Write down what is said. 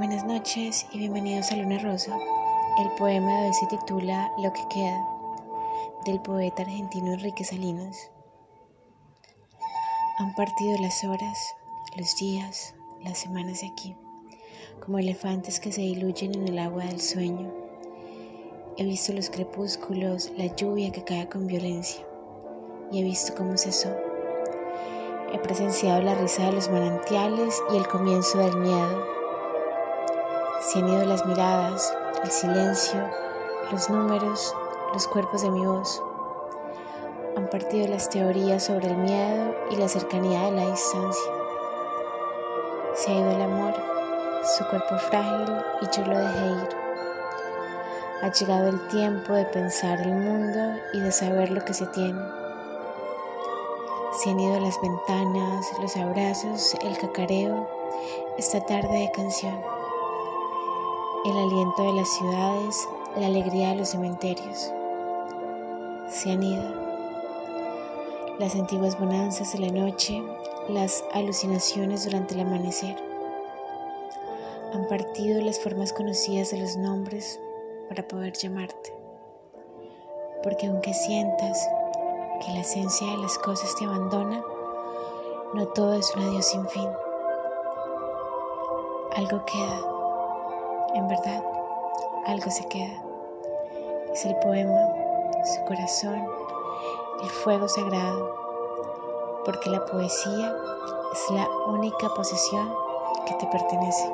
Buenas noches y bienvenidos a Luna Rosa. El poema de hoy se titula Lo que queda, del poeta argentino Enrique Salinas. Han partido las horas, los días, las semanas de aquí, como elefantes que se diluyen en el agua del sueño. He visto los crepúsculos, la lluvia que cae con violencia, y he visto cómo cesó. He presenciado la risa de los manantiales y el comienzo del miedo se han ido las miradas, el silencio, los números, los cuerpos de mi voz. Han partido las teorías sobre el miedo y la cercanía de la distancia. Se ha ido el amor, su cuerpo frágil y yo lo dejé ir. Ha llegado el tiempo de pensar el mundo y de saber lo que se tiene. Se han ido las ventanas, los abrazos, el cacareo, esta tarde de canción el aliento de las ciudades, la alegría de los cementerios. Se han ido. Las antiguas bonanzas de la noche, las alucinaciones durante el amanecer. Han partido las formas conocidas de los nombres para poder llamarte. Porque aunque sientas que la esencia de las cosas te abandona, no todo es un adiós sin fin. Algo queda en verdad, algo se queda. Es el poema, su corazón, el fuego sagrado, porque la poesía es la única posesión que te pertenece.